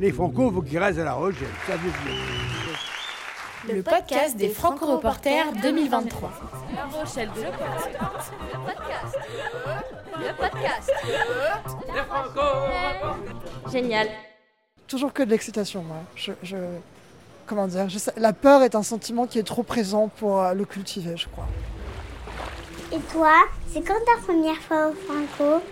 Les Franco, il faut qu'ils restent à La Rochelle. Ça veut dire. Le podcast des Franco-Reporters 2023. La Rochelle de Le podcast. Le podcast. Les Franco Génial. Toujours que de l'excitation, moi. Je, je- comment dire je sais- La peur est un sentiment qui est trop présent pour euh, le cultiver, je crois. Et toi, c'est quand ta première fois au Franco?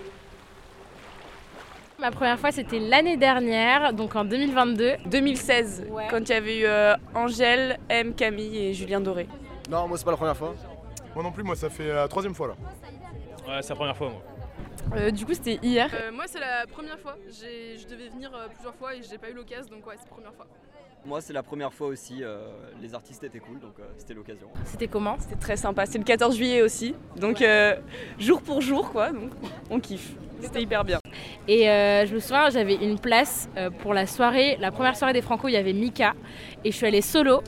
Ma première fois, c'était l'année dernière, donc en 2022. 2016, Ouais. quand il y avait eu euh, Angèle, M, Camille et Julien Doré. Non, moi c'est pas la première fois. Moi non plus, moi ça fait la troisième fois là. Ouais, c'est la première fois moi. Euh, du coup, c'était hier. moi c'est la première fois, J'ai- je devais venir euh, plusieurs fois et j'ai pas eu l'occasion donc ouais c'est la première fois. Moi, c'est la première fois aussi. euh, les artistes étaient cool, donc euh, c'était l'occasion. C'était comment? C'était très sympa. C'est le 14 juillet aussi, donc euh, jour pour jour quoi, donc on kiffe. C'était hyper bien. Et euh, je me souviens, j'avais une place euh, pour la soirée, la première soirée des Franco, il y avait Mika. Et je suis allée solo.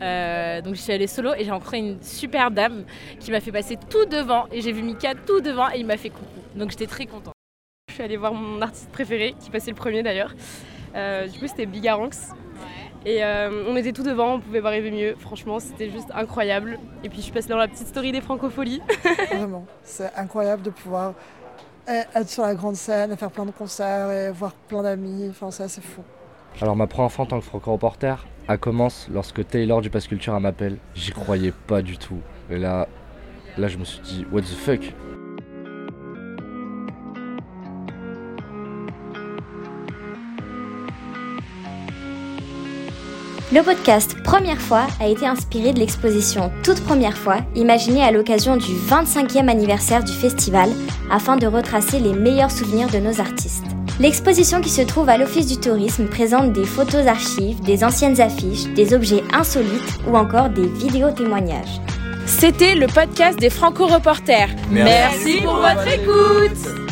Euh, donc je suis allée solo et j'ai rencontré une super dame qui m'a fait passer tout devant. Et j'ai vu Mika tout devant et il m'a fait coucou. Donc j'étais très contente. Je suis allée voir mon artiste préféré, qui passait le premier d'ailleurs. Euh, du coup, c'était Bigaranx. Et euh, on était tout devant, on pouvait pas rêver mieux. Franchement, c'était juste incroyable. Et puis, je suis passée dans la petite story des francopholies. Vraiment. C'est incroyable de pouvoir être sur la grande scène faire plein de concerts et voir plein d'amis. Enfin, c'est fou. Alors ma première fois en tant que franco-reporter, elle commence lorsque Taylor du Pass Culture elle m'appelle. J'y croyais pas du tout. Et là, là je me suis dit, what the fuck? Le podcast Première fois a été inspiré de l'exposition Toute première fois, imaginée à l'occasion du 25e anniversaire du festival, afin de retracer les meilleurs souvenirs de nos artistes. L'exposition qui se trouve à l'Office du tourisme présente des photos archives, des anciennes affiches, des objets insolites ou encore des vidéos témoignages. C'était le podcast des Franco-Reporters. Merci pour votre écoute